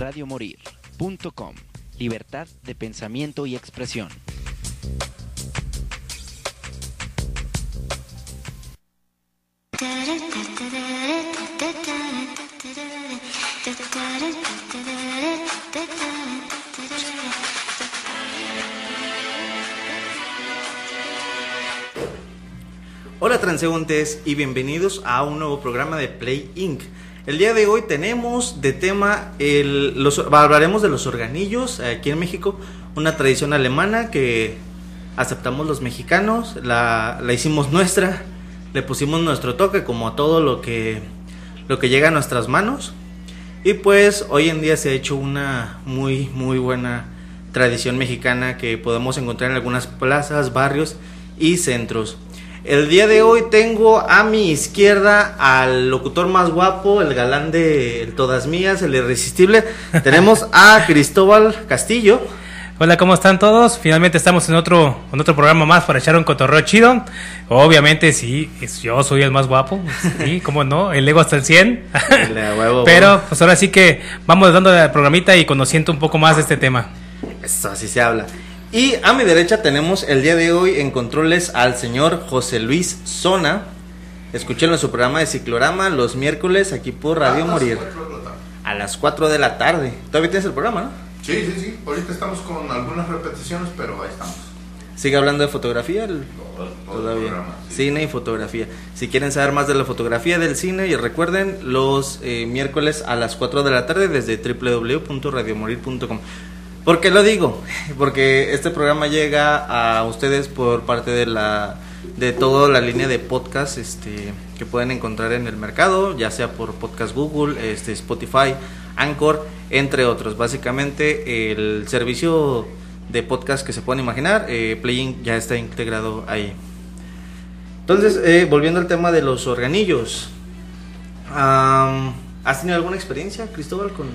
radiomorir.com. Libertad de pensamiento y expresión. Hola transeúntes y bienvenidos a un nuevo programa de Play Inc. El día de hoy tenemos de tema, el, los, hablaremos de los organillos aquí en México, una tradición alemana que aceptamos los mexicanos, la, la hicimos nuestra, le pusimos nuestro toque como a todo lo que, lo que llega a nuestras manos y pues hoy en día se ha hecho una muy muy buena tradición mexicana que podemos encontrar en algunas plazas, barrios y centros. El día de hoy tengo a mi izquierda al locutor más guapo, el galán de Todas Mías, el irresistible. Tenemos a Cristóbal Castillo. Hola, ¿cómo están todos? Finalmente estamos en otro, en otro programa más para echar un cotorreo chido. Obviamente, sí, yo soy el más guapo. Sí, cómo no, el ego hasta el 100. Pero, pues ahora sí que vamos dando la programita y conociendo un poco más de este tema. Eso, así se habla. Y a mi derecha tenemos el día de hoy en controles al señor José Luis Zona. Escúchenlo en su programa de Ciclorama los miércoles aquí por Radio Morir. A las 4 de la tarde. Todavía tienes el programa, ¿no? Sí, sí, sí. Ahorita estamos con algunas repeticiones, pero ahí estamos. ¿Sigue hablando de fotografía? El... Todo, todo el Todavía. programa, sí. Cine y fotografía. Si quieren saber más de la fotografía del cine, y recuerden los eh, miércoles a las 4 de la tarde desde www.radiomorir.com. ¿Por qué lo digo? Porque este programa llega a ustedes por parte de la de toda la línea de podcast este, que pueden encontrar en el mercado, ya sea por podcast Google, este, Spotify, Anchor, entre otros. Básicamente el servicio de podcast que se puedan imaginar, eh, Playing ya está integrado ahí. Entonces, eh, volviendo al tema de los organillos, am, ¿has tenido alguna experiencia, Cristóbal, con,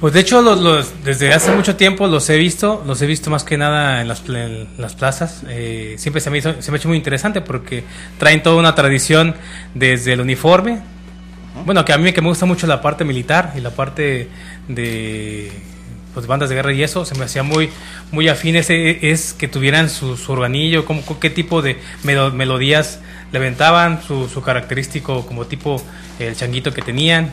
Pues de hecho, los, los- desde hace mucho tiempo los he visto, los he visto más que nada en las, en las plazas. Eh, siempre se me, hizo, se me ha hecho muy interesante porque traen toda una tradición desde el uniforme. Bueno, que a mí que me gusta mucho la parte militar y la parte de pues, bandas de guerra y eso, se me hacía muy muy afín ese es que tuvieran su, su organillo, como, qué tipo de melo- melodías le aventaban, su, su característico como tipo el changuito que tenían.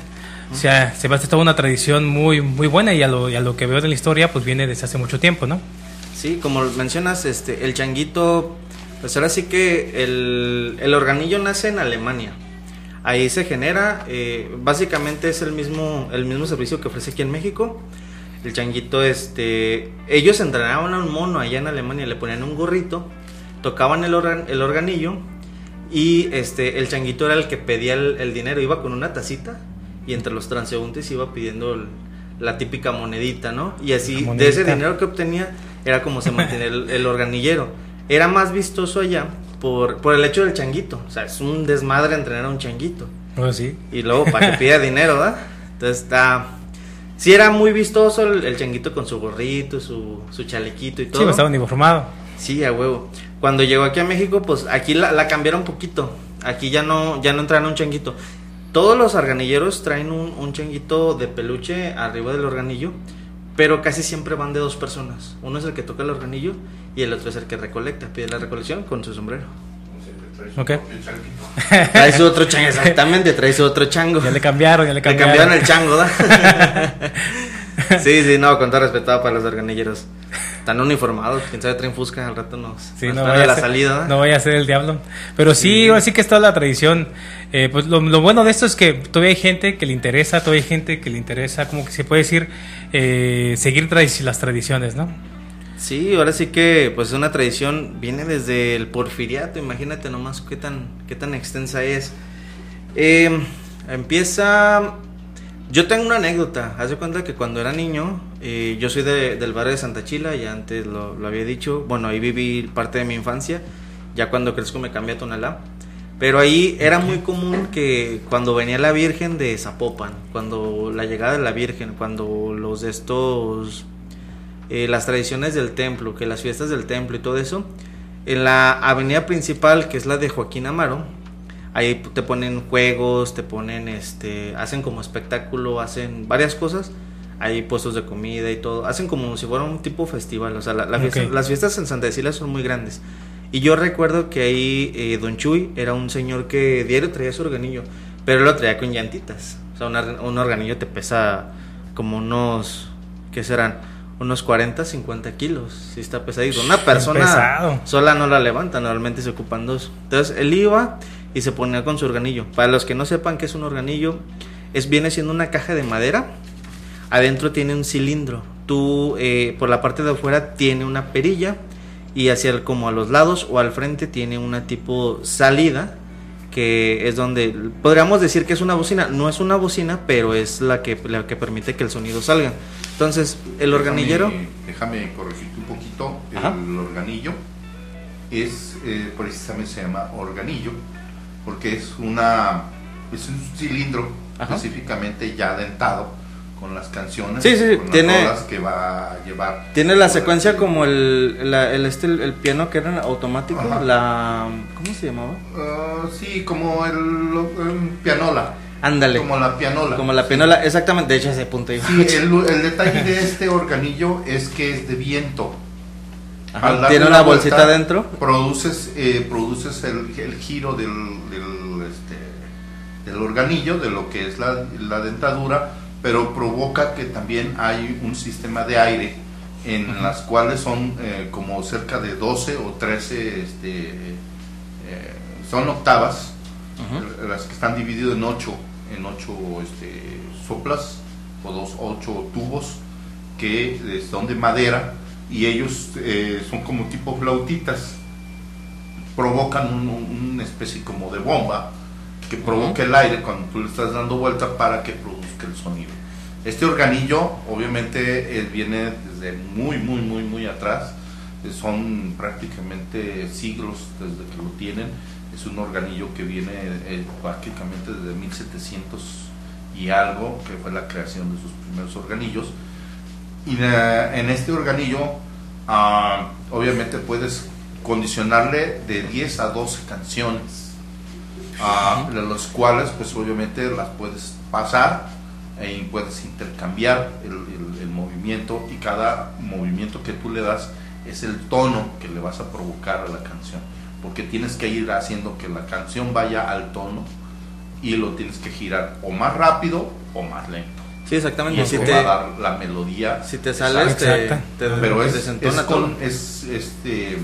O sea, se hace toda una tradición muy muy buena y a lo, y a lo que veo de la historia pues viene desde hace mucho tiempo, ¿no? Sí, como mencionas, este, el changuito, pues ahora sí que el, el organillo nace en Alemania. Ahí se genera, eh, básicamente es el mismo, el mismo servicio que ofrece aquí en México. El changuito, este, ellos entrenaban a un mono allá en Alemania, le ponían un gorrito, tocaban el, organ- el organillo y este, el changuito era el que pedía el, el dinero, iba con una tacita y entre los transeúntes iba pidiendo el- la típica monedita, ¿no? Y así, de ese dinero que obtenía, era como se mantenía el, el organillero. Era más vistoso allá por, por el hecho del changuito. O sea, es un desmadre entrenar a un changuito. Bueno, sí. Y luego para que pida dinero, ¿verdad? Entonces está... Sí era muy vistoso el, el changuito con su gorrito, su, su chalequito y Sí, todo. estaba uniformado. Sí, a huevo. Cuando llegó aquí a México, pues aquí la, la cambiaron un poquito. Aquí ya no, ya no entran un changuito. Todos los organilleros traen un, un changuito de peluche arriba del organillo, pero casi siempre van de dos personas. Uno es el que toca el organillo y el otro es el que recolecta, pide la recolección con su sombrero. Siempre trae su Ok. propio changuito. Trae su otro chango, exactamente, trae su otro chango. Ya le cambiaron, ya le Le cambiaron. cambiaron el chango, ¿da? sí, sí, no, con todo respeto para los organilleros. Están uniformados, quién sabe, traen fusca, al rato nos, Sí, no vaya, a la ser, salida. ¿da? no vaya a ser el diablo. Pero sí, ahora sí que está la tradición. Eh, pues lo, lo bueno de esto es que todavía hay gente que le interesa, todavía hay gente que le interesa, como que se puede decir, eh, seguir tradi- las tradiciones, ¿no? Sí, ahora sí que pues una tradición viene desde el porfiriato, imagínate nomás qué tan, qué tan extensa es. Eh, empieza... Yo tengo una anécdota, haz de cuenta que cuando era niño, eh, yo soy de- del barrio de Santa Chila, ya antes lo, había dicho, bueno, ahí viví parte de mi infancia, ya cuando crezco me cambié a Tonalá, pero ahí era muy común que cuando venía la Virgen de Zapopan, cuando la llegada de la Virgen, cuando los de estos eh, las tradiciones del templo, que las fiestas del templo y todo eso, en la avenida principal, que es la de Joaquín Amaro, ahí te ponen juegos, te ponen, este, hacen como espectáculo, hacen varias cosas hay puestos de comida y todo. Hacen como si fuera un tipo festival. O sea, la- la fiesta- Ok. las fiestas en Santa Cecilia son muy grandes. Y yo recuerdo que ahí eh, Don Chuy era un señor que diario traía su organillo, pero lo traía con llantitas. O sea, una- un organillo te pesa como unos, ¿qué serán? Unos 40, 50 kilos. Si está pesadito. Una persona pesado. sola no la levanta, normalmente se ocupan dos. Entonces él iba y se ponía con su organillo. Para los que no sepan qué es un organillo, es viene siendo una caja de madera. Adentro tiene un cilindro. Tú, eh, por la parte de afuera, tiene una perilla. Y hacia el- como a los lados o al frente tiene una tipo salida. Que es donde podríamos decir que es una bocina. No es una bocina, pero es la que, la que permite que el sonido salga. Entonces, el organillero. Déjame, déjame corregirte un poquito. Ajá. El organillo es, eh, precisamente se llama organillo, porque es una es un cilindro Ajá. específicamente ya dentado con las canciones, Sí, sí, sí, con las tiene- rolas que va a llevar. Tiene la secuencia así- como el, la- el, este, el, el piano que era automático. Ajá. La. ¿Cómo se llamaba? Ah, sí, como el, el pianola. Ándale. Como la pianola. Como la Sí. pianola, exactamente, de hecho ese punto iba. Sí, el, el detalle de este organillo es que es de viento. Ajá, Al darle Tiene la una bolsita vuelta, dentro. Produces, eh, produces el, el giro del, del, este, del organillo, de lo que es la, la dentadura, pero provoca que también hay un sistema de aire en las cuales son eh, como cerca de 12 o 13, este, eh, son octavas, las que están divididas en 8, en ocho este, soplas o dos, ocho tubos que eh, son de madera y ellos eh, son como tipo flautitas provocan un- un- una especie como de bomba que provoca el aire cuando tú le estás dando vuelta para que produzca el sonido. Este organillo obviamente eh, viene desde muy, muy, muy, muy atrás. Eh, Son prácticamente siglos desde que lo tienen. Es un organillo que viene eh, prácticamente desde 1700 y algo, que fue la creación de sus primeros organillos. Y en este organillo, ah, obviamente puedes condicionarle de 10 a 12 canciones, de las cuales, pues obviamente las puedes pasar y puedes intercambiar el, el- el movimiento y cada movimiento que tú le das es el tono que le vas a provocar a la canción, porque tienes que ir haciendo que la canción vaya al tono y lo tienes que girar o más rápido o más lento. Sí, Y exactamente. Si eso te, va a dar la melodía. si te sales, te, te Pero es, es con, es, este,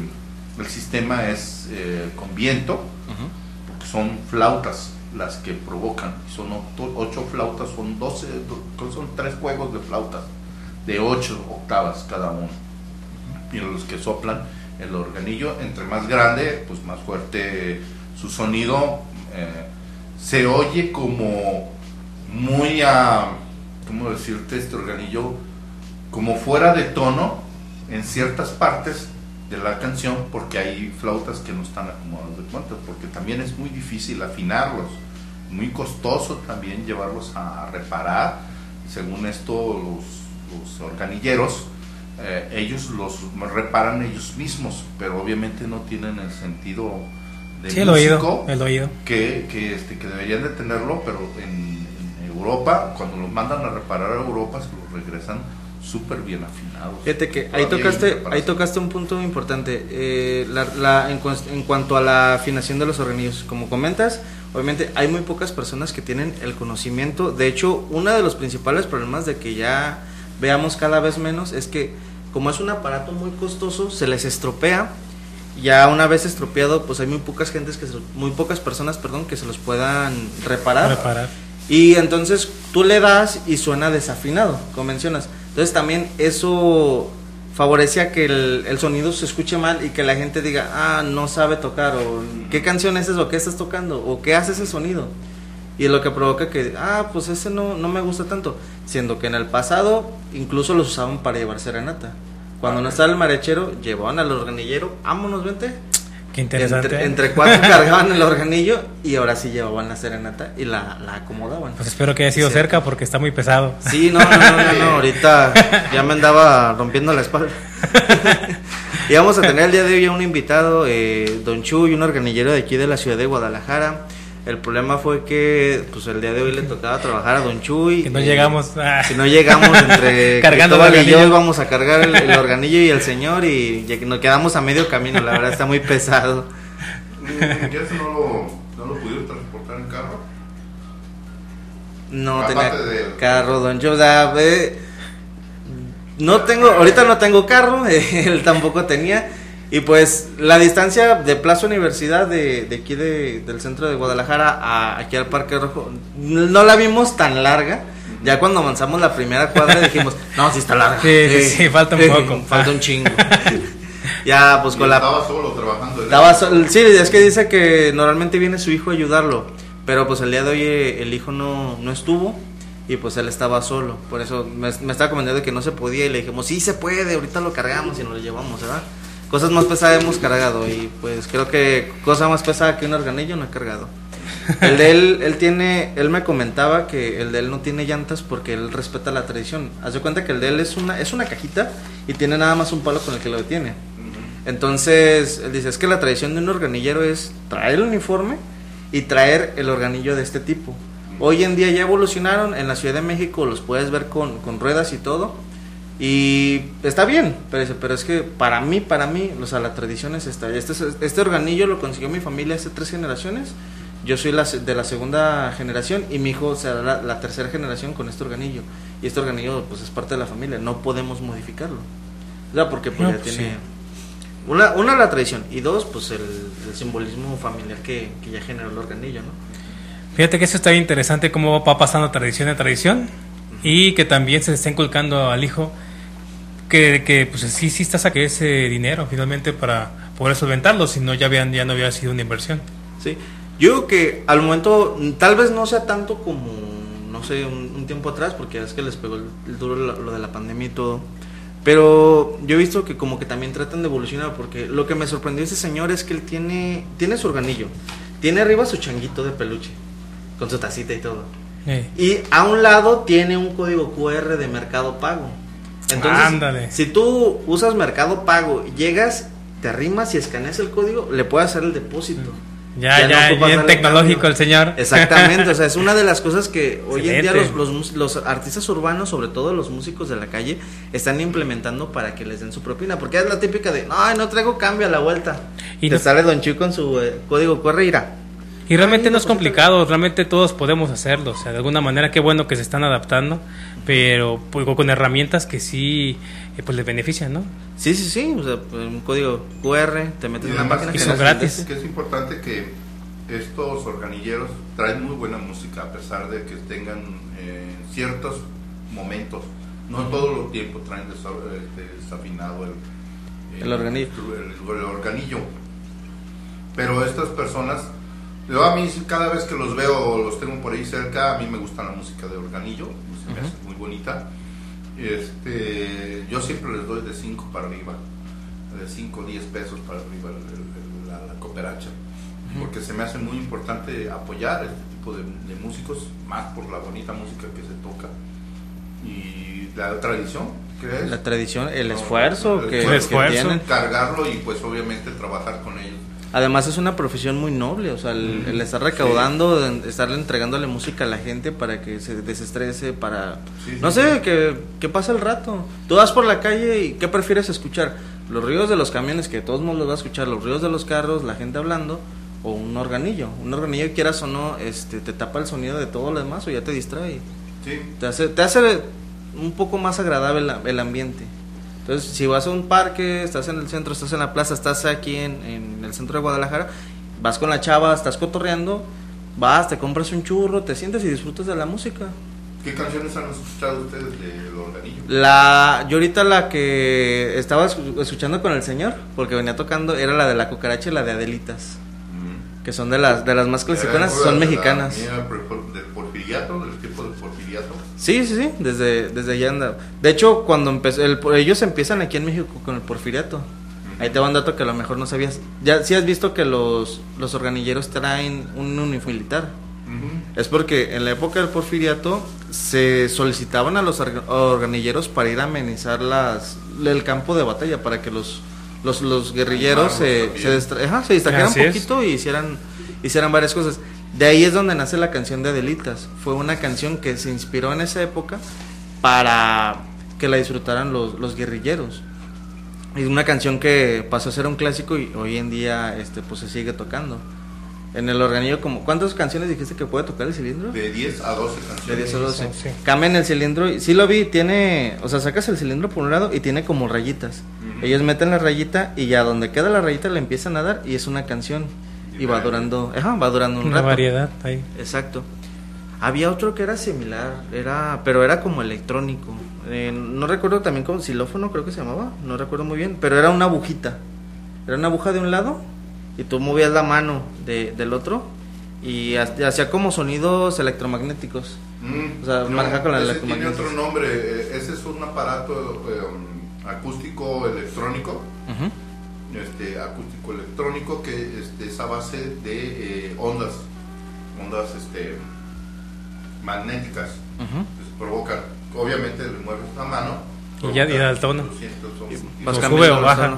el sistema es eh, con viento, porque son flautas las que provocan. y Son ocho, ocho flautas, son 12, do- son tres juegos de flautas de 8 octavas cada uno. Y los que soplan el organillo, entre más grande, pues más fuerte su sonido. eh, se oye como muy a, ¿cómo decirte? Este organillo como fuera de tono en ciertas partes de la canción porque hay flautas que no están acomodadas de cuenta porque también es muy difícil afinarlos muy costoso también llevarlos a reparar según esto los, los organilleros eh, ellos los reparan ellos mismos pero obviamente no tienen el sentido de Sí, el oído, músico el oído. que, que, este, que deberían de tenerlo, pero en Europa, cuando los mandan a reparar a Europa, se los regresan súper bien afinados. Fíjate que ahí tocaste, ahí tocaste un punto importante. eh, la- la- en, cuanto a la afinación de los organillos, como comentas, obviamente hay muy pocas personas que tienen el conocimiento. De hecho, uno de los principales problemas de que ya veamos cada vez menos es que como es un aparato muy costoso, se les estropea. Ya una vez estropeado, pues hay muy pocas gentes que se- muy pocas personas, perdón, que se los puedan reparar. Preparar. Y entonces tú le das y suena desafinado, como mencionas. Entonces también eso favorece a que el, el sonido se escuche mal y que la gente diga, ah, no sabe tocar, o qué canción es eso, qué estás tocando, o qué hace ese sonido. Y es lo que provoca que, ah, pues ese no, no me gusta tanto. Siendo que en el pasado incluso los usaban para llevar serenata. Cuando no estaba el marechero, llevaban al organillero, vámonos, vente. Qué interesante. Entre, entre cuatro cargaban el organillo y ahora sí llevaban la serenata y la, la acomodaban. Pues espero que haya sido Sí. cerca porque está muy pesado. Sí, no, no, no, no, no, ahorita ya me andaba rompiendo la espalda. y vamos a tener el día de hoy a un invitado, eh, Don Chuy, un organillero de aquí de la ciudad de Guadalajara. El problema fue que pues el día de hoy le tocaba trabajar a Don Chuy. Que no y- llegamos. ah, Si no llegamos entre Cargando el y yo íbamos a cargar el, el organillo y el señor y ya que nos quedamos a medio camino, la verdad está muy pesado. Mm, ¿Ya eso no lo, no lo pudieron transportar en carro? No Aparte tenía de- carro, Don Chuy, o sea, ve, no tengo, ahorita no tengo carro, él tampoco tenía. Y pues la distancia de Plaza Universidad de, de aquí de- del centro de Guadalajara a aquí al Parque Rojo no la vimos tan larga. Ya cuando avanzamos la primera cuadra dijimos, no, sí está larga. Sí, sí, sí, falta un poco. falta un chingo. ya, pues Y con la... Estaba solo trabajando. Estaba sol- sí, es que dice que normalmente viene su hijo a ayudarlo, pero pues el día de hoy eh, el hijo no, no estuvo y pues él estaba solo, por eso me, me estaba comentando que no se podía y le dijimos, sí se puede, ahorita lo cargamos y nos lo llevamos, ¿verdad? Cosas más pesadas hemos cargado y pues creo que cosa más pesada que un organillo no he cargado. El de él, él tiene, él me comentaba que el de él no tiene llantas porque él respeta la tradición. Haz de cuenta que el de él es una, es una cajita y tiene nada más un palo con el que lo detiene. Entonces, él dice, es que la tradición de un organillero es traer el uniforme y traer el organillo de este tipo. Hoy en día ya evolucionaron, en la Ciudad de México los puedes ver con, con ruedas y todo. Y está bien, pero, pero es que para mí, para mí, o sea, la tradición es esta. Este, es- este organillo lo consiguió mi familia hace tres generaciones. Yo soy la, de la segunda generación y mi hijo será la, la tercera generación con este organillo. Y este organillo pues es parte de la familia, no podemos modificarlo. O sea, porque pues, No, ya pues, tiene... sí. Una, una la tradición y dos, pues el, el simbolismo familiar que, que ya generó el organillo, ¿no? Fíjate que eso está bien interesante, cómo va pasando tradición en tradición y que también se está inculcando al hijo que, que pues sí, sí está sacando ese dinero finalmente para poder solventarlo, si no ya, habían, ya no había sido una inversión. Sí. Yo creo que al momento, tal vez no sea tanto como, no sé, un, un tiempo atrás, porque es que les pegó el, el duro lo, lo de la pandemia y todo. Pero yo he visto que como que también tratan de evolucionar, porque lo que me sorprendió ese señor es que él tiene, tiene su organillo, tiene arriba su changuito de peluche, con su tacita y todo. Y a un lado tiene un código QR de Mercado Pago. Entonces, Ándale. si tú usas Mercado Pago, llegas, te arrimas y escaneas el código, le puedes hacer el depósito. ya, Ya no ya, ocupas bien tecnológico cambio. el señor. Exactamente, o sea, es una de las cosas que hoy en día los, los, los artistas urbanos, sobre todo los músicos de la calle, están implementando para que les den su propina. Porque es la típica de, ay, no traigo cambio a la vuelta. Y te no- sale Don Chuy con su eh, código QR irá. Y realmente Ay, no es complicado, realmente todos podemos hacerlo, o sea, de alguna manera qué bueno que se están adaptando, pero pues, con herramientas que sí eh, pues les benefician, ¿no? Sí, sí, sí, o sea, pues, un código QR, te metes Y en la página. que que son gratis. Que es importante que estos organilleros traen muy buena música a pesar de que tengan eh, ciertos momentos. No todo el tiempo traen este, desafinado el, El organillo. el- el organillo. Pero estas personas, yo a mí cada vez que los veo, los tengo por ahí cerca, a mí me gusta la música de organillo, se me Ujú. hace muy bonita. Este, yo siempre les doy de 5 para arriba, de 5 o 10 pesos para arriba el- la, la cooperacha, porque se me hace muy importante apoyar este tipo de, de músicos, más por la bonita música que se toca y la tradición que es. La tradición, el No, esfuerzo el que, El que esfuerzo. tienen. cargarlo y pues obviamente trabajar con ellos. Además es una profesión muy noble, o sea, el, el estar recaudando, en- estarle entregándole música a la gente para que se desestrese, para... Sí, no sí, sé, sí. que, que pase el rato. Tú vas por la calle y ¿qué prefieres escuchar? Los ruidos de los camiones, que todos mundo los va a escuchar, los ruidos de los carros, la gente hablando, o un organillo. Un organillo, quieras o no, este, te tapa el sonido de todo lo demás o ya te distrae. Sí, Te hace, te hace un poco más agradable el, el ambiente. Entonces, si vas a un parque, estás en el centro, estás en la plaza, estás aquí en, en el centro de Guadalajara, vas con la chava, estás cotorreando, vas, te compras un churro, te sientes y disfrutas de la música. ¿Qué canciones han escuchado ustedes del organillo? La, yo ahorita la que estaba escu- escuchando con el señor, porque venía tocando, era la de la cucaracha y la de Adelitas, que son de las, de las más clasiconas, son de la mexicanas. mía, por- Del porfiriato, del tipo del porfiriato. Sí, sí, sí, desde, desde allá anda. De hecho, cuando empezó, el- ellos empiezan aquí en México con el porfiriato. Ahí te va un dato que a lo mejor no sabías. Ya sí has visto que los, los organilleros traen un uniforme militar. Es porque en la época del porfiriato se solicitaban a los orga- organilleros para ir a amenizar las, el campo de batalla, para que los, los, los guerrilleros Ah, se, se, sabía. distra- ajá, se distrajeran un poquito y hicieran, hicieran varias cosas. De ahí es donde nace la canción de Adelitas. Fue una canción que se inspiró en esa época para que la disfrutaran los, los guerrilleros. Y una canción que pasó a ser un clásico y hoy en día este pues se sigue tocando. En el organillo como ¿cuántas canciones dijiste que puede tocar el cilindro? De 10 a 12 canciones. De 10 a 12. Sí. Cambian el cilindro y sí lo vi, tiene, o sea, sacas el cilindro por un lado y tiene como rayitas. Ellos meten la rayita y ya donde queda la rayita le empiezan a dar y es una canción y va durando, ajá, va durando un Una rato. variedad ahí. Exacto. Había otro que era similar, era, pero era como electrónico. Eh, no recuerdo también como xilófono, creo que se llamaba, no recuerdo muy bien, pero era una agujita. Era una aguja de un lado y tú movías la mano de- del otro y ha- hacía como sonidos electromagnéticos. Mm, O sea, maneja con la ese tiene otro nombre. eh, Ese es un aparato eh, acústico electrónico. Ujú. Este, acústico electrónico que este, es a base de eh, ondas. Ondas este, magnéticas. Provocan. Obviamente le mueves la mano. Y ya- y da el tono. cambiando sube o baja.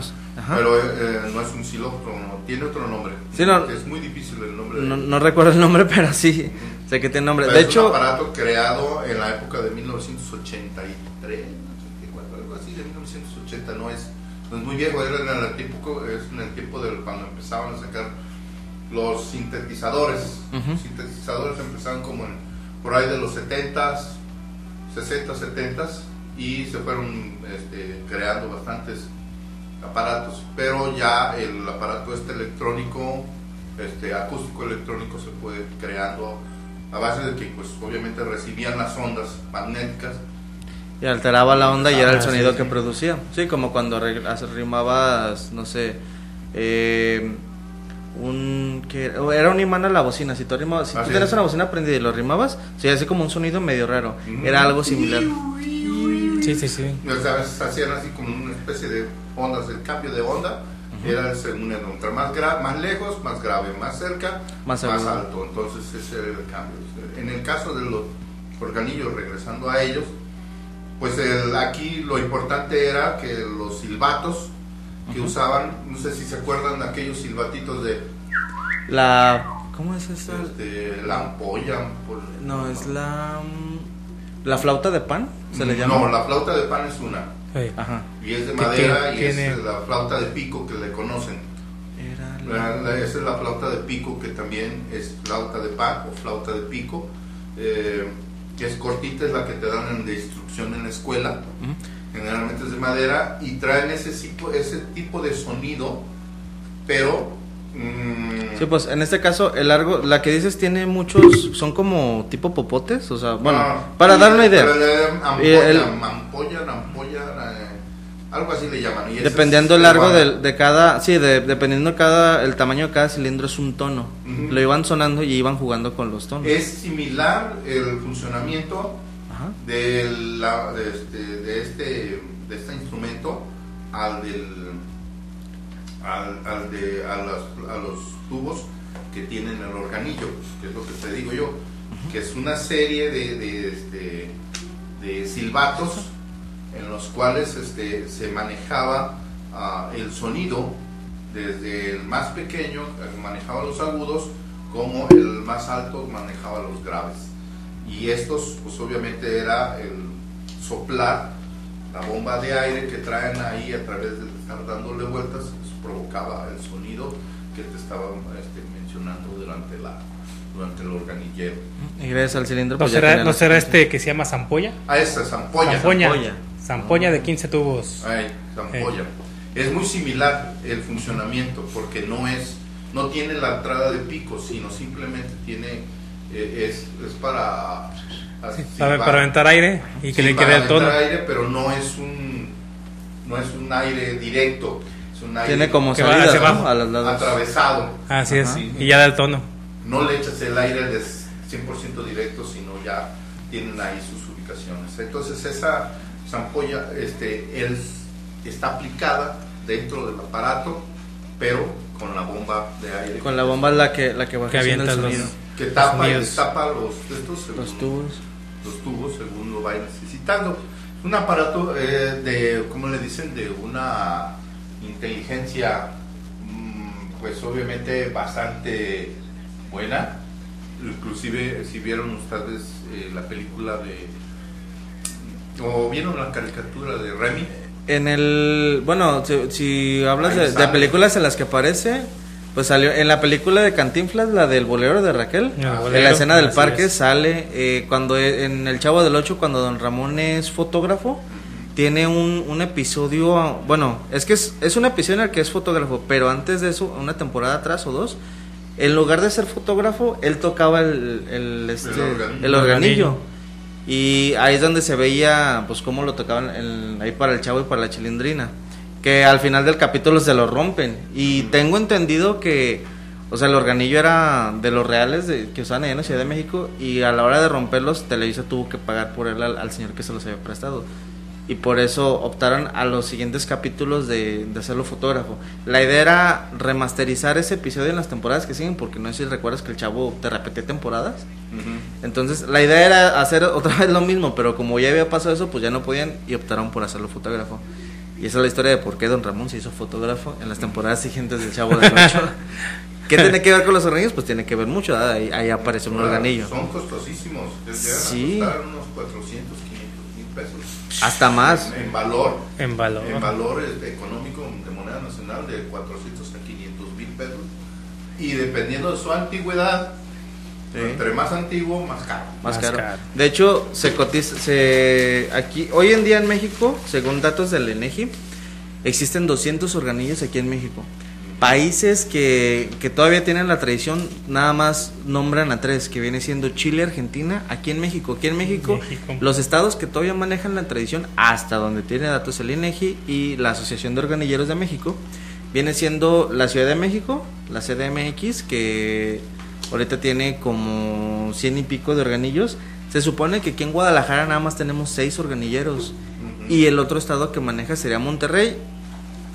Pero eh, no es un xilófono, tiene otro nombre. Sí, no. es muy difícil el nombre. de- No, no recuerdo el nombre, pero sí, sé que tiene nombre. Pero De es un hecho, aparato creado en la época de 1983, 84, algo así, de 1980, no es, es muy viejo, era en el tiempo, es en el tiempo de cuando empezaban a sacar los sintetizadores. Los sintetizadores empezaron como en, por ahí de los 70s, 60s, 70s y se fueron este, creando bastantes aparatos, pero ya el aparato este electrónico, este acústico electrónico se fue creando a base de que pues obviamente recibían las ondas magnéticas y alteraba la onda y era el Ah, sí, sonido sí. que producía. Sí, como cuando re- as- rimabas, no sé, eh, un que era un imán a la bocina. Si tú arrimabas, si tú Así tenías una bocina prendida y lo rimabas, se hacía como un sonido medio raro. Era algo similar. Sí, sí, sí. O sea, a veces hacían así como una especie de ondas, el cambio de onda era según el entre más, más lejos, más grave, más cerca, Más más, alto. Entonces ese era el cambio. En el caso de los organillos, regresando a ellos, pues el- aquí lo importante era que los silbatos que usaban, no sé si se acuerdan de aquellos silbatitos de La ¿Cómo es esa? este, la ampolla. ampol- No, es la mm, la flauta de pan, se le llama. No, la flauta de pan es una. Sí. Ajá. Y es de madera y tiene- es la flauta de pico que le conocen. Era La- la- la- esa es la flauta de pico que también es flauta de pan o flauta de pico. eh, que es cortita, es la que te dan de instrucción en la escuela. Ujú. Generalmente es de madera y traen ese tipo, ese tipo de sonido, pero... mm, Sí, pues en este caso el largo, la que dices tiene muchos, son como tipo popotes, o sea, bueno, ah, para dar una idea. Ampolla, el- ampolla, ampolla, eh, algo así le llaman. y Dependiendo es el largo de, de cada, sí, de- dependiendo cada, el tamaño de cada cilindro es un tono. Lo iban sonando y iban jugando con los tonos. Es similar el funcionamiento Ajá. de, la- de, este, de, este, de este instrumento al del al, al de a, las- a los tubos que tienen el organillo que es lo que te digo yo que es una serie de, de, este, de silbatos en los cuales este, se manejaba ah, el sonido desde el más pequeño que manejaba los agudos como el más alto manejaba los graves y estos pues obviamente era el soplar la bomba de aire que traen ahí a través de estar dándole vueltas pues, provocaba el sonido que te estaba este, mencionando durante la durante el organillero Y gracias al cilindro, ¿No pues ya será, ¿No será este que se llama zampolla? ah esta es ampolla Zampoña. Zampolla. Zampoña de 15 tubos. Ay, zampolla. Es muy similar el funcionamiento porque no es no tiene la entrada de pico, sino simplemente tiene eh, es, es para así, Para, para- aventar aire y que sí, le para quede el tono. aire, pero no es un no es un aire directo, es un aire Tiene como Que va salidas, hacia ¿no? abajo. A los lados. atravesado. Así es. Ajá. Y ya da el tono. No le echas el aire de 100% directo, sino ya tienen ahí sus ubicaciones. Entonces esa zampolla este, es- está aplicada dentro del aparato, pero con la bomba de aire. Con la bomba la que la que va Que haciendo el avientas los- sonido. que tapa, y sonidos. tapa los, estos, según- Los tubos. los tubos según lo vaya necesitando. Un aparato eh, de, ¿cómo le dicen? De una inteligencia, mm, pues obviamente bastante buena. Inclusive si vieron ustedes eh, la película de... o vieron la caricatura de Remy. En el. Bueno, si, si hablas de, películas en las que aparece, pues salió. En la película de Cantinflas, la del bolero de Raquel, El en bolero, la escena del así parque es. sale. eh, cuando e- en El Chavo del Ocho, cuando Don Ramón es fotógrafo, tiene un, un episodio. Bueno, es que es, es un episodio en el que es fotógrafo, pero antes de eso, una temporada atrás o dos. En lugar de ser fotógrafo, él tocaba el, el, este, organillo. el organillo. Y ahí es donde se veía, pues, cómo lo tocaban el- ahí para el chavo y para la chilindrina. Que al final del capítulo se lo rompen. Y tengo entendido que, o sea, el organillo era de los reales de, que usaban allá en la Ciudad de México. Y a la hora de romperlos, Televisa tuvo que pagar por él al, al señor que se los había prestado. Y por eso optaron a los siguientes capítulos de, de hacerlo fotógrafo. La idea era remasterizar ese episodio en las temporadas que siguen, porque no sé si recuerdas que el chavo te repetía temporadas. Entonces, la idea era hacer otra vez lo mismo, pero como ya había pasado eso, pues ya no podían y optaron por hacerlo fotógrafo. Y esa es la historia de por qué Don Ramón se hizo fotógrafo en las temporadas siguientes del Chavo del Ocho. ¿Qué tiene que ver con los organillos? Pues tiene que ver mucho, ¿verdad? ahí, ahí aparece un organillo. Son costosísimos. Llegan Sí. a costar unos 400, 500 mil pesos. Hasta más. En, en valor. En valor. En valor este, económico de moneda nacional de 400 a 500 mil pesos. Y dependiendo de su antigüedad, Sí. entre más antiguo, más caro. Más, Más caro. caro. De hecho, se cotiza, se, aquí, hoy en día en México, según datos del ENEGI, existen 200 organillos aquí en México. Países que, que todavía tienen la tradición, nada más nombran a tres, que viene siendo Chile, Argentina, aquí en México. Aquí en México, México. los estados que todavía manejan la tradición, hasta donde tiene datos el INEGI y la Asociación de Organilleros de México, viene siendo la Ciudad de México, la CDMX, que ahorita tiene como 100 y pico de organillos. Se supone que aquí en Guadalajara nada más tenemos 6 organilleros. Y el otro estado que maneja sería Monterrey.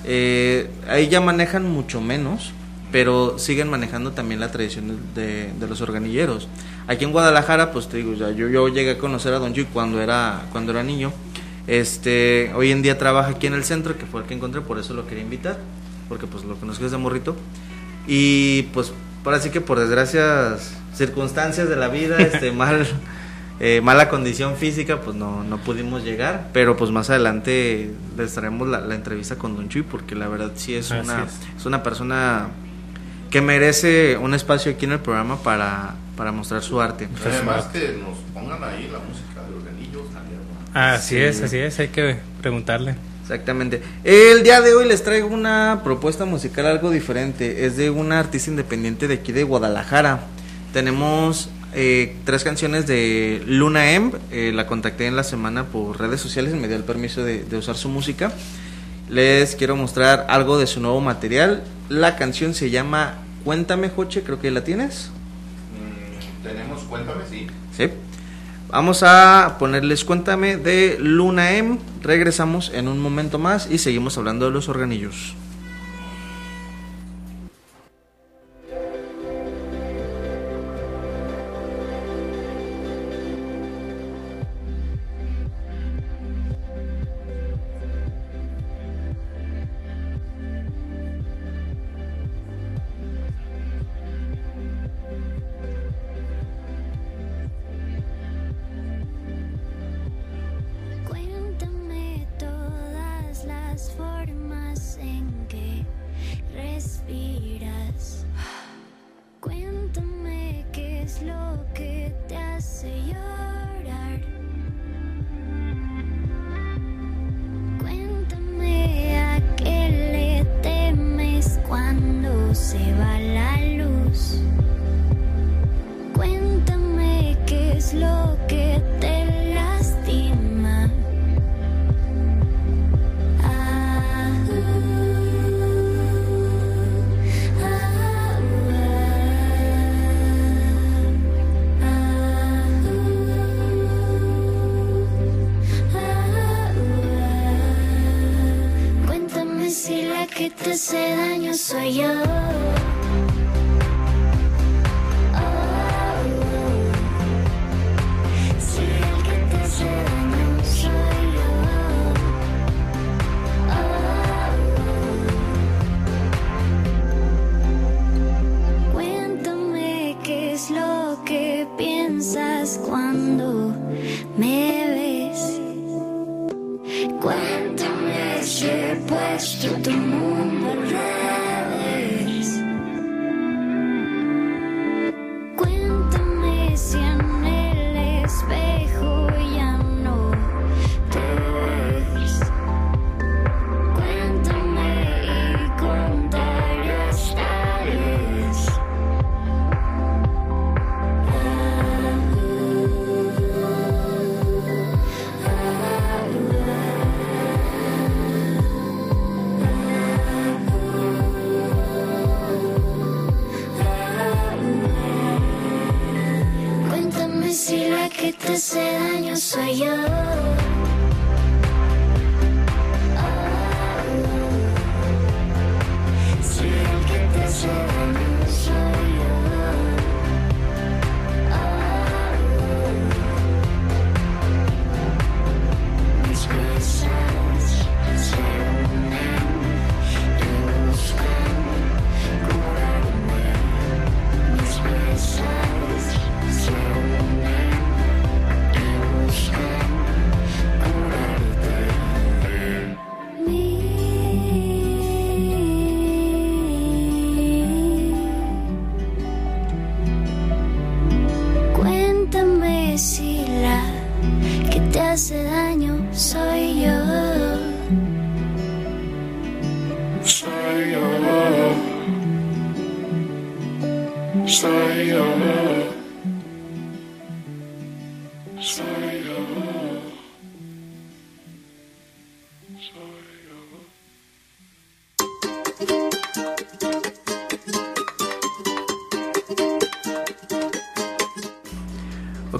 Eh, ahí ya manejan mucho menos, pero siguen manejando también la tradición de, los organilleros. Aquí en Guadalajara, pues te digo, ya, yo, yo llegué a conocer a Don Chuy cuando era, cuando era niño. Este, hoy en día trabaja aquí en el centro, que fue el que encontré, por eso lo quería invitar, porque pues lo conozco desde morrito. Y pues, ahora sí que por desgracias, circunstancias de la vida, este, mal, eh, mala condición física, pues no, no pudimos llegar. Pero pues más adelante les traemos la, la entrevista con Don Chuy, porque la verdad sí es Así una, es. es una persona que merece un espacio aquí en el programa para, para mostrar su arte. Además que nos pongan ahí la música de organillos. Así Sí. es, así es, hay que preguntarle. Exactamente. El día de hoy les traigo una propuesta musical algo diferente. Es de una artista independiente de aquí de Guadalajara. Tenemos eh, tres canciones de Luna M. eh, la contacté en la semana por redes sociales. Me dio el permiso de, de usar su música. Les quiero mostrar algo de su nuevo material. La canción se llama Cuéntame, Joche. Creo que la tienes. Mm, tenemos, cuéntame, sí. Sí. Vamos a ponerles Cuéntame de Luna M. Regresamos en un momento más y seguimos hablando de los organillos.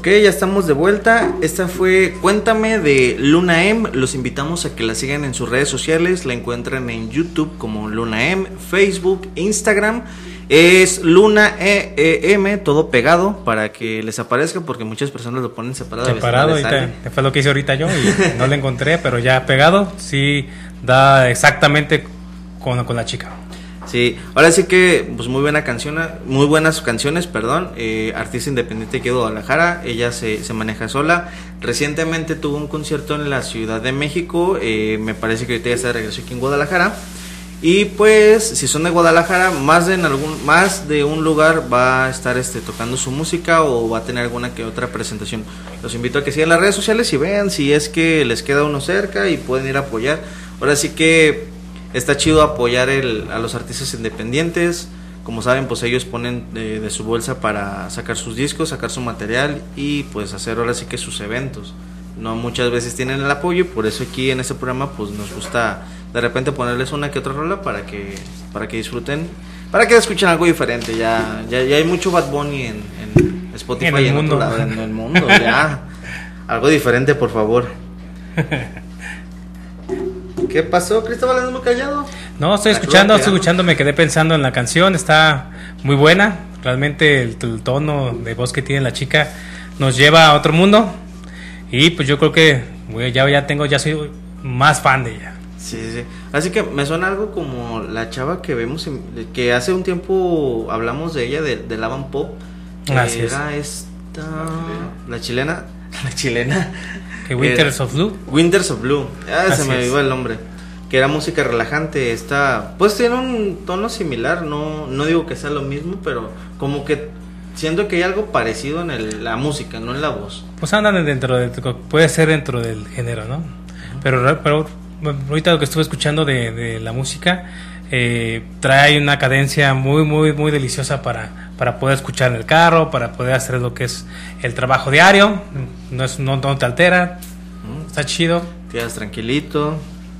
Ok, ya estamos de vuelta. Esta fue Cuéntame de Luna M. Los invitamos a que la sigan en sus redes sociales. La encuentran en YouTube como Luna M, Facebook, Instagram. Es Luna E E M, todo pegado para que les aparezca porque muchas personas lo ponen separado. no Separado, les ahorita, fue lo que hice ahorita yo y no lo encontré, pero ya pegado, sí da exactamente con, con la chica. Sí, ahora sí que, pues muy buena canción, muy buenas canciones, perdón. eh, artista independiente que de Guadalajara, ella se, se maneja sola. Recientemente tuvo un concierto en la Ciudad de México, eh, me parece que ahorita ya está de regreso aquí en Guadalajara. Y pues, si son de Guadalajara, más de en algún, más de un lugar va a estar este tocando su música o va a tener alguna que otra presentación. Los invito a que sigan las redes sociales y vean si es que les queda uno cerca y pueden ir a apoyar. Ahora sí que está chido apoyar el, a los artistas independientes. Como saben, pues ellos ponen de, de su bolsa para sacar sus discos, sacar su material y pues hacer ahora sí que sus eventos. No muchas veces tienen el apoyo y por eso aquí en este programa pues nos gusta de repente ponerles una que otra rola para que para que disfruten, para que escuchen algo diferente. Ya ya, ya hay mucho Bad Bunny en, en Spotify En el y en, otro mundo. lado, en el mundo. Ya algo diferente, por favor. ¿Qué pasó, Cristóbal? ¿Andas muy callado? No, estoy La escuchando, estoy escuchando, me quedé pensando en la canción, está muy buena, realmente el, el tono de voz que tiene la chica nos lleva a otro mundo y pues yo creo que güey, ya, ya tengo, ya soy más fan de ella. Sí, sí. Así que me suena algo como la chava que vemos, en- que hace un tiempo hablamos de ella, de, de Lavan Pop. Así es. era esta. La chilena. La chilena. Que Winters Eh, of Blue. Winters of Blue. Ah, se Así me es. iba el nombre. Que era música relajante. Está. Pues tiene un tono similar. No, no digo que sea lo mismo, pero como que siento que hay algo parecido en el- la música, no en la voz. Pues andan dentro de, puede ser dentro del género, ¿no? Pero, re- pero bueno, ahorita lo que estuve escuchando de, de la música eh, trae una cadencia muy, muy, muy deliciosa para, para poder escuchar en el carro, para poder hacer lo que es el trabajo diario. No, es, no, no te altera, está chido. Te quedas tranquilito,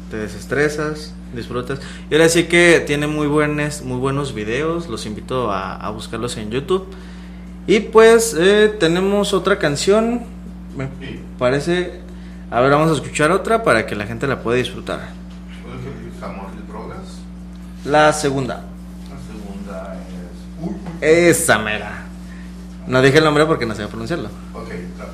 te desestresas, disfrutas. Y ahora sí que tiene muy buenos, muy buenos videos, los invito a, a buscarlos en YouTube. Y pues eh, tenemos otra canción, me parece... A ver, vamos a escuchar otra para que la gente la pueda disfrutar. La segunda. La segunda es. Uy. Esa mera. No dije el nombre porque no sé pronunciarlo. Ok, claro.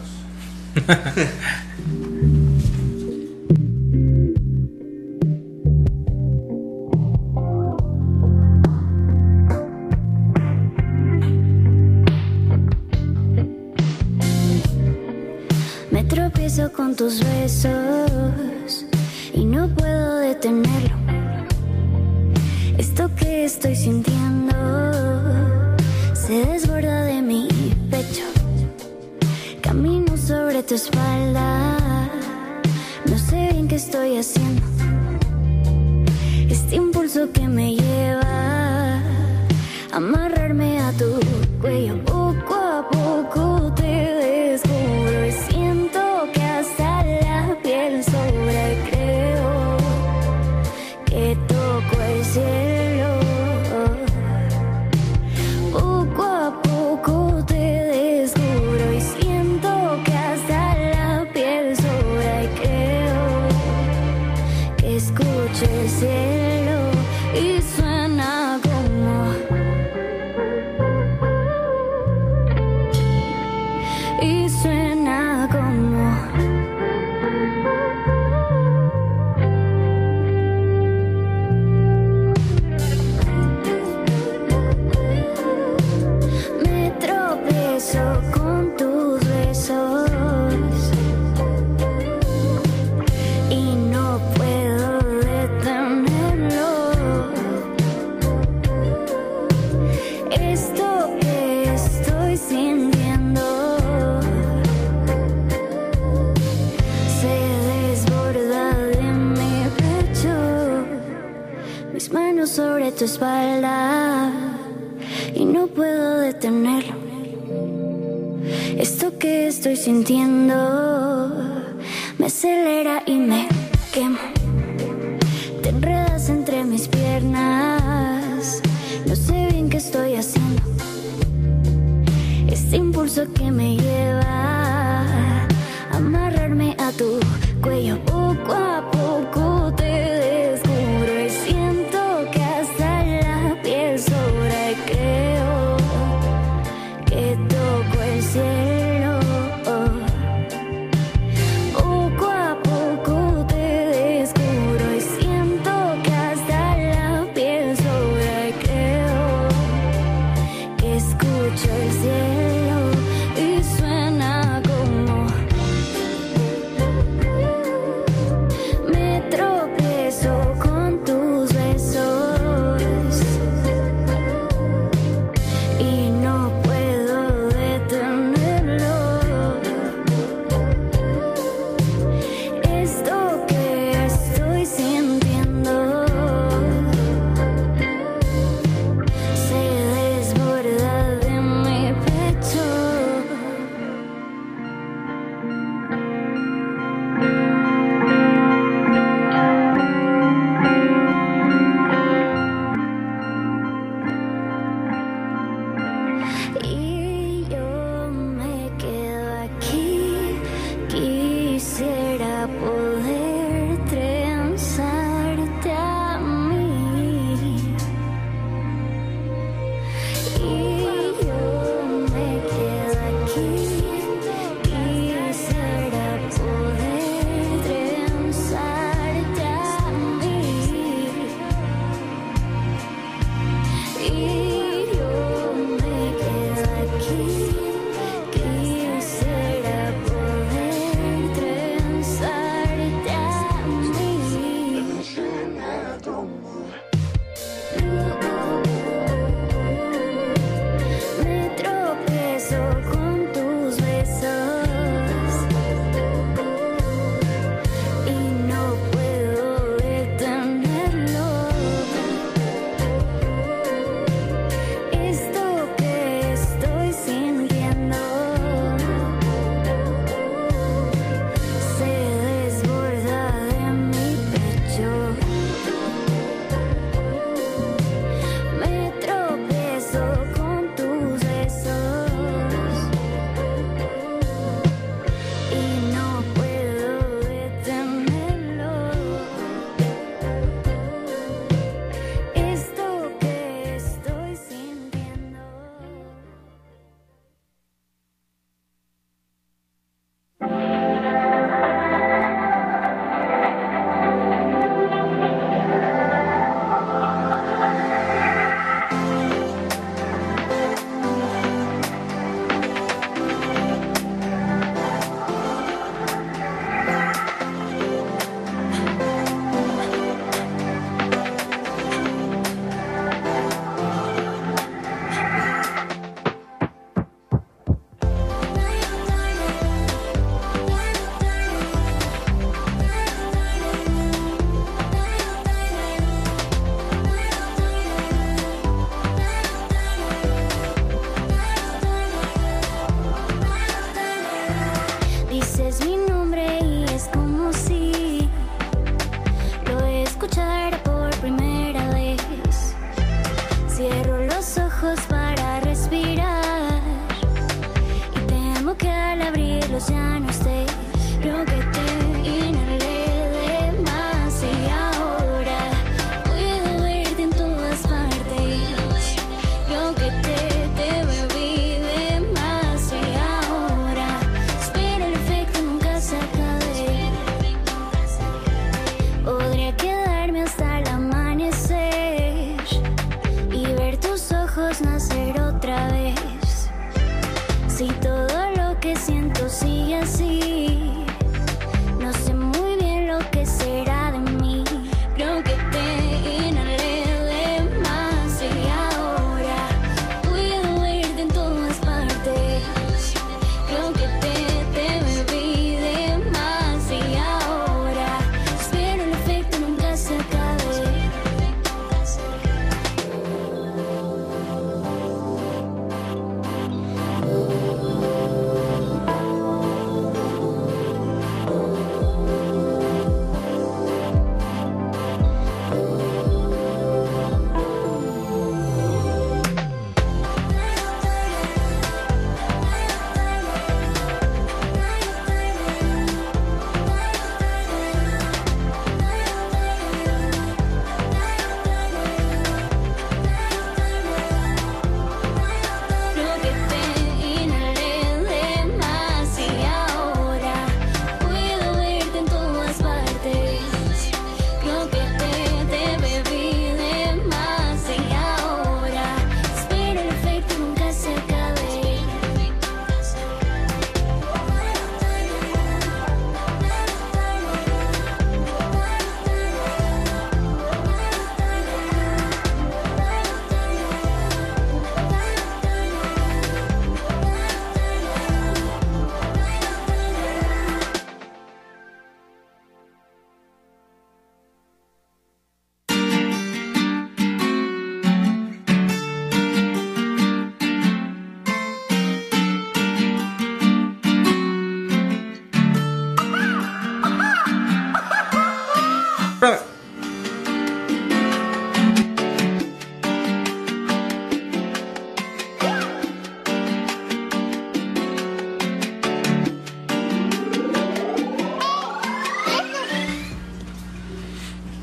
Me tropiezo con tus besos y no puedo detenerlo esto que estoy sintiendo se desborda de mi pecho. Camino sobre tu espalda. No sé bien qué estoy haciendo. Este impulso que me lleva a amarrarme a tu cuello poco a poco.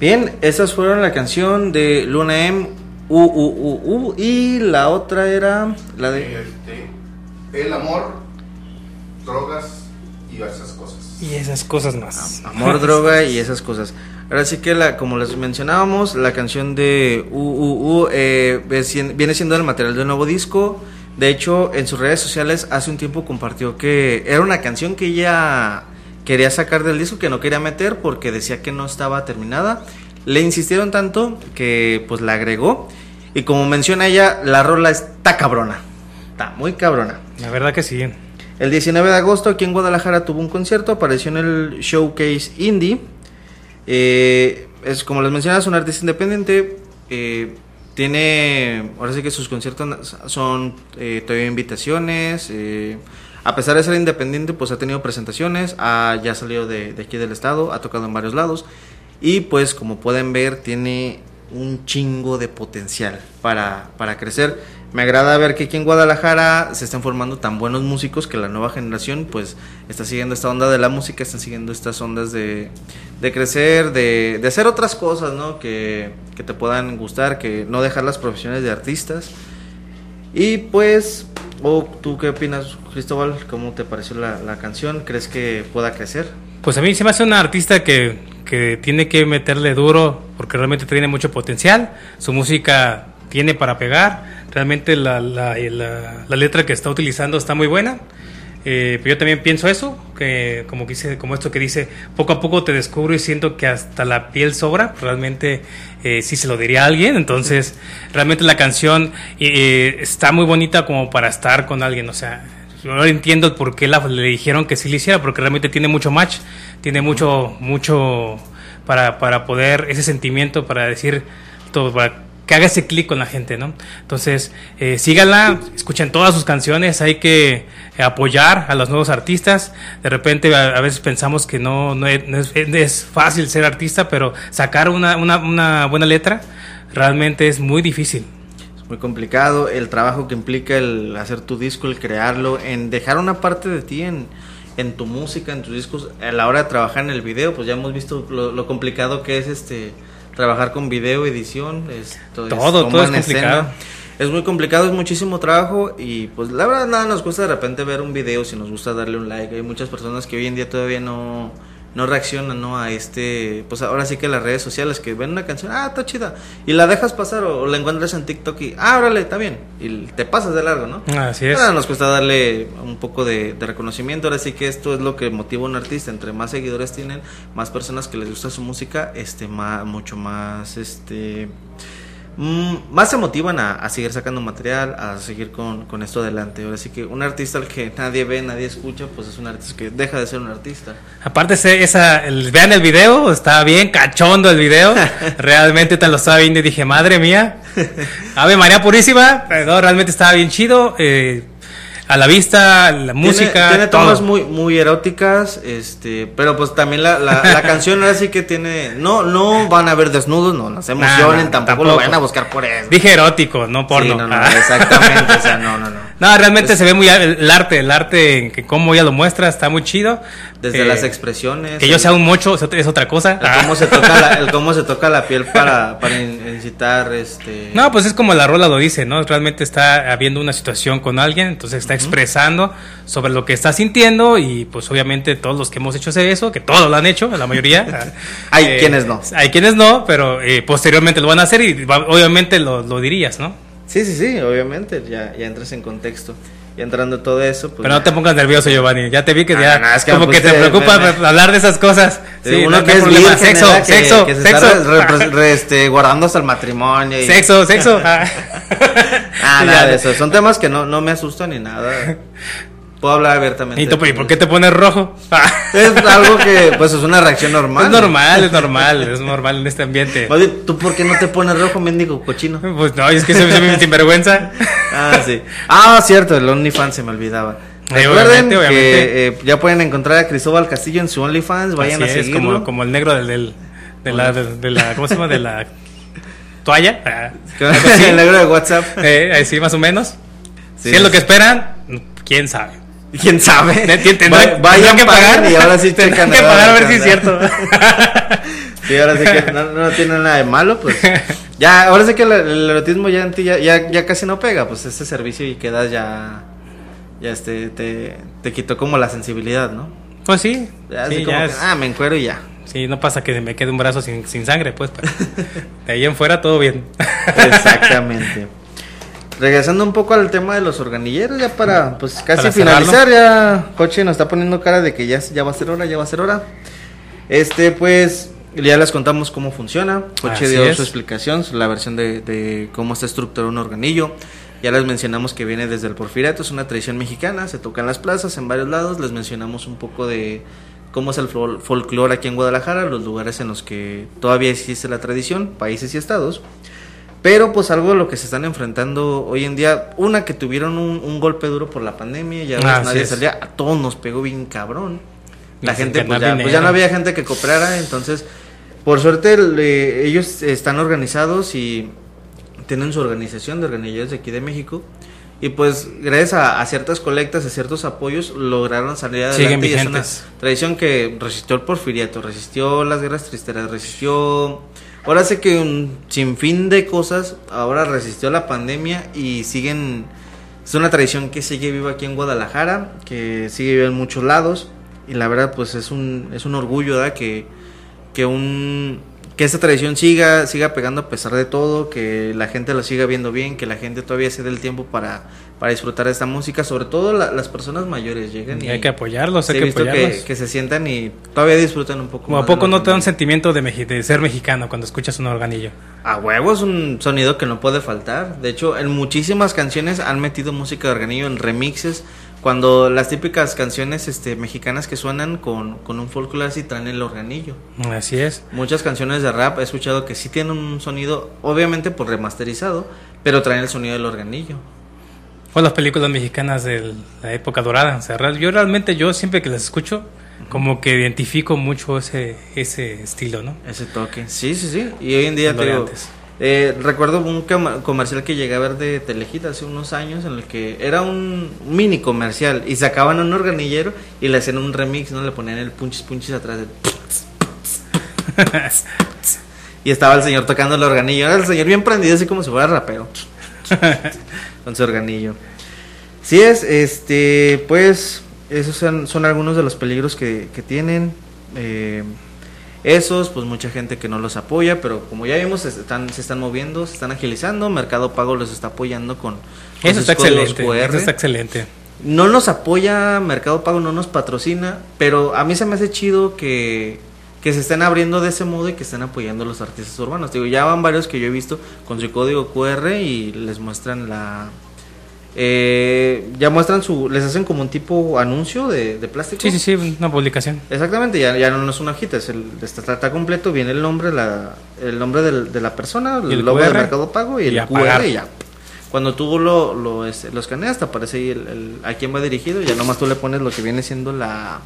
Bien, esas fueron la canción de Luna M, U, U, U, U, y la otra era la de... Este, el amor, drogas y esas cosas. Y esas cosas más. Amor, droga y esas cosas. Ahora sí que, la, como les mencionábamos, la canción de U, U, U eh, viene siendo el material del nuevo disco. De hecho, en sus redes sociales hace un tiempo compartió que era una canción que ella quería sacar del disco, que no quería meter porque decía que no estaba terminada. Le insistieron tanto que pues la agregó. Y como menciona ella, la rola está cabrona. Está muy cabrona. La verdad que sí. El 19 de agosto aquí en Guadalajara tuvo un concierto, apareció en el Showcase Indie. Eh, es como les mencionaba, es un artista independiente. eh, tiene, ahora sí que sus conciertos son eh, todavía invitaciones. eh, a pesar de ser independiente, pues ha tenido presentaciones, ha, ya salido de, de aquí del estado, ha tocado en varios lados. Y pues como pueden ver, tiene un chingo de potencial para, para crecer. Me agrada ver que aquí en Guadalajara se están formando tan buenos músicos que la nueva generación pues está siguiendo esta onda de la música, están siguiendo estas ondas de, de crecer, de, de hacer otras cosas, ¿no? Que, que te puedan gustar, que no dejar las profesiones de artistas. Y pues, ¿o ¿tú qué opinas, Cristóbal? ¿Cómo te pareció la, la canción? ¿Crees que pueda crecer? Pues a mí se me hace una artista que, que tiene que meterle duro porque realmente tiene mucho potencial. Su música tiene para pegar. Realmente la, la- la letra que está utilizando está muy buena. Eh, yo también pienso eso, que como, dice, como esto que dice, poco a poco te descubro y siento que hasta la piel sobra. Realmente eh, sí se lo diría a alguien. Entonces, realmente la canción eh, está muy bonita como para estar con alguien. O sea, no entiendo por qué la, le dijeron que sí le hiciera, porque realmente tiene mucho match, tiene mucho, mucho para, para poder, ese sentimiento, para decir todo, para que haga ese clic con la gente, ¿no? Entonces, eh, síganla, escuchen todas sus canciones, hay que eh, apoyar a los nuevos artistas. De repente, a, a veces pensamos que no, no, es, no es- es fácil ser artista, pero sacar una, una, una buena letra realmente es muy difícil. Es muy complicado el trabajo que implica el hacer tu disco, el crearlo, en dejar una parte de ti en, en tu música, en tus discos, a la hora de trabajar en el video, pues ya hemos visto lo, lo complicado que es este trabajar con video, edición, esto Todo, todo es escena. Es muy complicado, es muchísimo trabajo y pues la verdad nada nos cuesta de repente ver un video si nos gusta darle un like. Hay muchas personas que hoy en día todavía no, no reaccionan ¿no? a este, pues ahora sí que las redes sociales que ven una canción, ah, está chida, y la dejas pasar o, o la encuentras en TikTok y, ah, órale, está bien, y te pasas de largo, ¿no? Así es. Ahora nos cuesta darle un poco de, de reconocimiento. Ahora sí que esto es lo que motiva a un artista. Entre más seguidores tienen, más personas que les gusta su música, este, más, mucho más, este, más se motivan a, a seguir sacando material, a seguir con, con esto adelante. Ahora sí que un artista al que nadie ve, nadie escucha, pues es un artista que deja de ser un artista. Aparte, esa, el- vean el video, está bien cachondo el video. realmente te lo estaba viendo y dije, madre mía. Ave María Purísima, pero realmente estaba bien chido. eh, a la vista, la música, tiene, tiene todo. tomas muy muy eróticas este pero pues también la, la, la canción ahora sí que tiene no no van a ver desnudos no no se emocionen tampoco, tampoco. lo vayan a buscar por eso Dije erótico, no porno. Sí, no, no, Ah. exactamente o sea no no no No, realmente se ve muy el, arte, el arte en que cómo ella lo muestra está muy chido. desde Eh, las expresiones Que yo sea un mocho es otra- es cosa. el cómo se toca la, el cómo se toca la piel para para in- incitar este No, pues es como la rola lo dice, ¿no? Realmente está habiendo una situación con alguien, entonces está expresando sobre lo que está sintiendo y pues obviamente todos los que hemos hecho eso, que todos lo han hecho, la mayoría. Hay quienes no. Hay quienes no, pero eh, posteriormente lo van a hacer y obviamente lo, lo dirías, ¿no? Sí sí sí obviamente ya ya entras en contexto y entrando en todo eso pues Pero no te pongas nervioso, Giovanni. Ya te vi que No, ya no, es que como que te preocupa me- me- hablar de esas cosas. Sí, uno no, que es problema. virgen, Sexo, que, sexo, que se sexo. está re- re- este, guardando hasta el matrimonio y- Sexo, sexo. Ah, Ah, nada de eso. Son temas que no, no me asustan ni nada. Puedo hablar abiertamente. ¿Y tú, ¿y por qué te pones rojo? Es algo que, pues, es una reacción normal. Es normal, es normal, es normal en este ambiente. ¿Tú por qué no te pones rojo, mendigo cochino? Pues no, es que soy, soy muy sinvergüenza. Ah, sí. Ah, cierto, el OnlyFans se me olvidaba. Recuerden obviamente, obviamente. que eh, ya pueden encontrar a Cristóbal Castillo en su OnlyFans. Vayan Así a es, seguirlo. como, como el negro del, del- de, la, de, de la, ¿cómo se llama? De la toalla. Ah, el negro de WhatsApp. Eh, así más o menos. Sí, si es lo es- que esperan, quién sabe. ¿Quién sabe? Tendrán- tendrán- Va- tendrán vayan que pagar y ahora sí checan. que a pagar a ver si es cierto. Sí, ahora sí que no, no tiene nada de malo, pues. Ya, ahora sí que el, el erotismo ya en ti ya, ya, ya casi no pega, pues este servicio y quedas ya. Ya este, te, te quitó como la sensibilidad, ¿no? Pues sí, Ya así sí, como ya que, es- ah, me encuero y ya. sí, no pasa que me quede un brazo sin, sin sangre, pues. pero de ahí en fuera todo bien. Exactamente. Regresando un poco al tema de los organilleros, ya para pues casi Para finalizar, ya Coche nos está poniendo cara de que ya, ya va a ser hora, ya va a ser hora. Este, pues, ya les contamos cómo funciona. Coche Así dio es. su explicación, la versión de, de cómo está estructurado un organillo. Ya les mencionamos que viene desde el porfiriato, es una tradición mexicana, se toca en las plazas, en varios lados. Les mencionamos un poco de cómo es el fol- folclore aquí en Guadalajara, los lugares en los que todavía existe la tradición, países y estados. Pero pues algo de lo que se están enfrentando hoy en día, una que tuvieron un, un golpe duro por la pandemia, ya Así nadie es. salía, a todos nos pegó bien cabrón. La gente pues ya, pues ya no había gente que cooperara, entonces por suerte le- ellos están organizados y tienen su organización de organillos de aquí de México. Y pues gracias a, a ciertas colectas, a ciertos apoyos, lograron salir adelante. Y es una tradición que resistió el porfiriato, resistió las guerras tristeras, resistió... Ahora sé que un sinfín de cosas, ahora resistió la pandemia y siguen... Es una tradición que sigue viva aquí en Guadalajara, que sigue viva en muchos lados. Y la verdad, pues es un, es un orgullo, ¿verdad? Que, que un que esta tradición siga siga pegando a pesar de todo que la gente lo siga viendo bien que la gente todavía se dé el tiempo para para disfrutar de esta música sobre todo la- las personas mayores llegan y, hay que apoyarlos, hay que apoyarlos. que se sientan y todavía disfrutan un poco Como a más de poco no te da un sentimiento de ser mexicano cuando escuchas un organillo. a huevo es un sonido que no puede faltar. De hecho, en muchísimas canciones han metido música de organillo en remixes. Cuando las típicas canciones este, mexicanas que suenan con, con un folclore así traen el organillo. Así es. Muchas canciones de rap he escuchado que sí tienen un sonido, obviamente por remasterizado, pero traen el sonido del organillo. O las películas mexicanas de la época dorada. O sea, yo realmente, yo siempre que las escucho, como que identifico mucho ese, ese estilo, ¿no? Ese toque. Sí, sí, sí. Y hoy en día te digo, antes. Eh, recuerdo un comercial que llegué a ver de Telehit hace unos años en el que era un mini comercial y sacaban un organillero y le hacían un remix, ¿no? Le ponían el punchis punchis atrás del... Y estaba el señor tocando el organillo. Era el señor bien prendido, así como si fuera rapero. Con su organillo. Sí es, este, pues, esos son, son algunos de los peligros que, que tienen. Eh, esos, pues mucha gente que no los apoya, pero como ya vimos, se están, se están moviendo, se están agilizando. Mercado Pago los está apoyando con, con Eso está excelente. QR. Eso está excelente. No nos apoya, Mercado Pago no nos patrocina, pero a mí se me hace chido que, que se estén abriendo de ese modo y que estén apoyando a los artistas urbanos. Digo, ya van varios que yo he visto con su código QR y les muestran la... eh, ya muestran su... Les hacen como un tipo anuncio de, de plástico. Sí, sí, sí, una publicación. Exactamente, ya, ya no es una hojita, es el, está, está completo, viene el nombre, la, el nombre del- de la persona, el, el logo de Mercado Pago y, y el QR pagar. y ya. Cuando tú lo, lo, este, lo escaneas, te aparece ahí el, el- a quién va dirigido y ya nomás tú le pones lo que viene siendo la,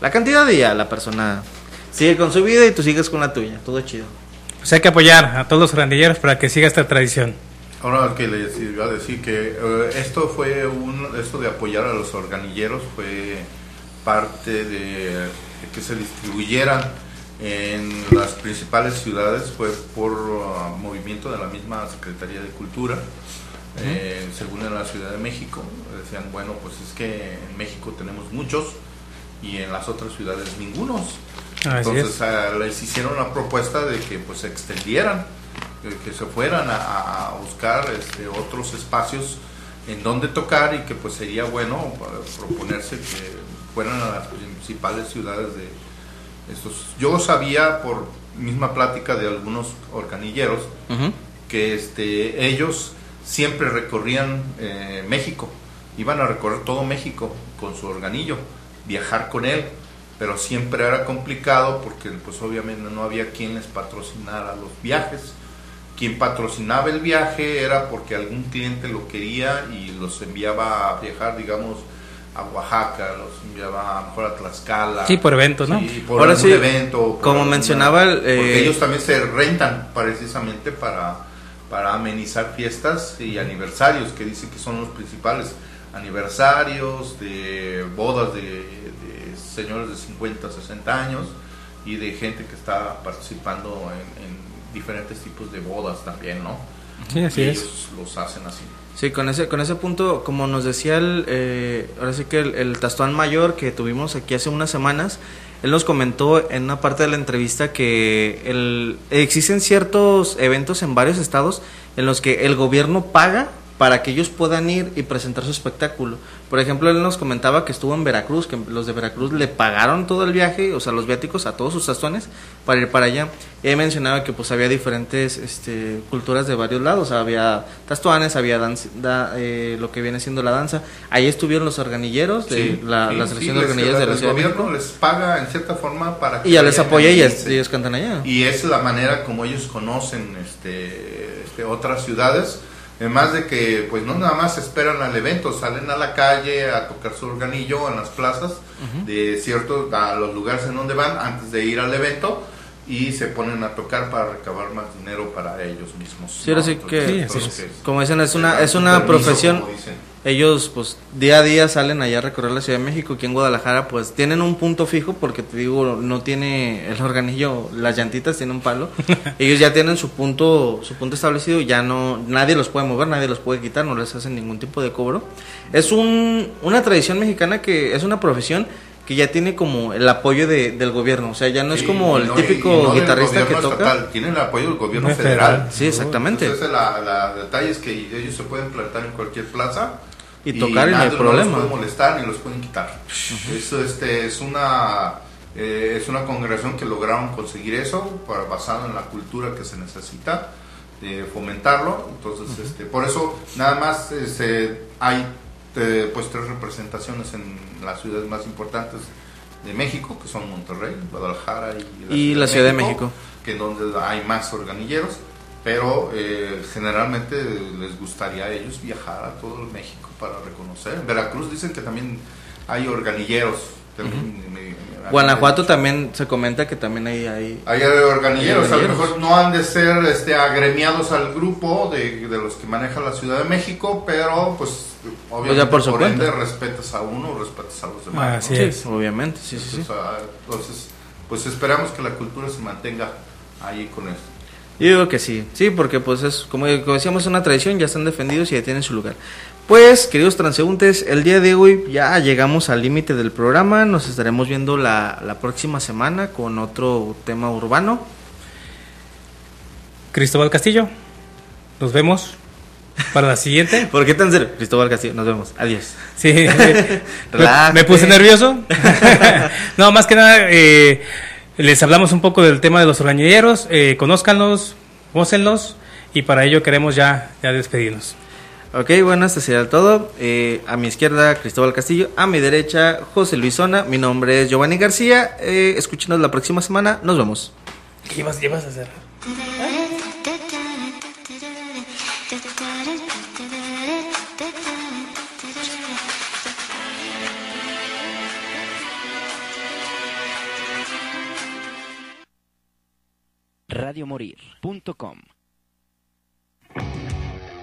la cantidad y ya la persona sigue con su vida y tú sigues con la tuya, todo chido. Pues hay que apoyar a todos los grandilleros para que siga esta tradición. Ahora que les iba a decir que eh, esto fue un, esto de apoyar a los organilleros fue parte de, que se distribuyeran en las principales ciudades fue por uh, movimiento de la misma Secretaría de Cultura. Eh, según en la Ciudad de México, decían, bueno, pues es que en México tenemos muchos y en las otras ciudades ningunos. Entonces es. ah, les hicieron la propuesta de que pues se extendieran, que, que se fueran a, a buscar este, otros espacios en donde tocar y que pues sería bueno proponerse que fueran a las principales ciudades de estos. Yo sabía por misma plática de algunos organilleros que este, ellos siempre recorrían eh, México, iban a recorrer todo México con su organillo, viajar con él, pero siempre era complicado porque pues obviamente no había quien les patrocinara los viajes. Quien patrocinaba el viaje era porque algún cliente lo quería y los enviaba a viajar, digamos, a Oaxaca, los enviaba a lo mejor a Tlaxcala. Sí, por eventos, ¿no? Sí, por Ahora sí, evento. por como alguna- mencionaba el, eh, Porque ellos también se rentan precisamente para, para amenizar fiestas y aniversarios, que dicen que son los principales aniversarios de bodas de, de señores de 50, 60 años y de gente que está participando en, en diferentes tipos de bodas también, ¿no? Sí, así y es. ellos los hacen así. Sí, con ese, con ese punto, como nos decía el, eh, ahora sí que el, el Tastuán Mayor que tuvimos aquí hace unas semanas, él nos comentó en una parte de la entrevista que el, existen ciertos eventos en varios estados en los que el gobierno paga para que ellos puedan ir y presentar su espectáculo. Por ejemplo, él nos comentaba que estuvo en Veracruz, que los de Veracruz le pagaron todo el viaje, o sea, los viáticos a todos sus tastuanes para ir para allá. Y él mencionaba que pues había diferentes este, culturas de varios lados, había tastuanes, había danza, da- eh, lo que viene siendo la danza. Ahí estuvieron los organilleros, de Sí, la, sí, la sí, selección de les- organilleros de la el Ciudad de gobierno les paga en cierta forma para que Y ya les apoya y a es- irse. ellos cantan allá. Y es la manera como ellos conocen este, este, otras ciudades. Además de que, pues no nada más esperan al evento, salen a la calle a tocar su organillo en las plazas de ciertos, a los lugares en donde van antes de ir al evento y se ponen a tocar para recabar más dinero para ellos mismos. Sí, ¿no? Entonces, que, Sí, que como dicen, es una, es una permiso, profesión. Ellos, pues, día a día salen allá a recorrer la Ciudad de México. Aquí en Guadalajara, pues, tienen un punto fijo, porque te digo, no tiene el organillo, las llantitas tienen un palo. Ellos ya tienen su punto, su punto establecido, ya no, nadie los puede mover, nadie los puede quitar, no les hacen ningún tipo de cobro. Es un, una tradición mexicana que es una profesión que ya tiene como el apoyo de- del gobierno. O sea, ya no es como y el no- y- típico y no del guitarrista que toca. estatal, tiene el apoyo del gobierno No, federal. federal. Sí, exactamente. Entonces, la, la detalle es que ellos se pueden plantar en cualquier plaza Y tocar y no hay problema. los puede molestar ni los pueden quitar. Eso este, es una eh, es una congregación que lograron conseguir eso para, basado en la cultura que se necesita de fomentarlo. Entonces, este, por eso nada más este, hay eh, pues tres representaciones en las ciudades más importantes de México, que son Monterrey, Guadalajara y Y la Ciudad de México. que en donde hay más organilleros, pero eh, generalmente les gustaría a ellos viajar a todo el México para reconocer. En Veracruz dicen que también hay organilleros, también me- Guanajuato también se comenta que también hay... hay Hay organilleros, a lo mejor no han de ser este, agremiados al grupo de, de los que maneja la Ciudad de México, pero pues obviamente ya por su ende respetas a uno, respetas a los demás. Así ¿no? es. obviamente, sí, sí, sí. Entonces, ah, entonces, pues esperamos que la cultura se mantenga ahí con esto. Yo digo que sí, sí, porque pues es, como, como decíamos, es una tradición, ya están defendidos y ya tienen su lugar. Pues, queridos transeúntes, el día de hoy ya llegamos al límite del programa, nos estaremos viendo la, la próxima semana con otro tema urbano. Cristóbal Castillo, nos vemos para la siguiente. ¿Por qué tan serio? Cristóbal Castillo, nos vemos, adiós. Sí, me, puse nervioso. no, más que nada, eh, les hablamos un poco del tema de los orgañilleros, eh, conózcanlos, gócenlos, y para ello queremos ya, ya despedirnos. Ok, bueno, esto sería todo. Eh, a mi izquierda, Cristóbal Castillo. A mi derecha, José Luis Zona. Mi nombre es Giovanni García. Eh, escúchenos la próxima semana. Nos vemos. ¿Qué llevas, llevas a hacer? radiomorir.com.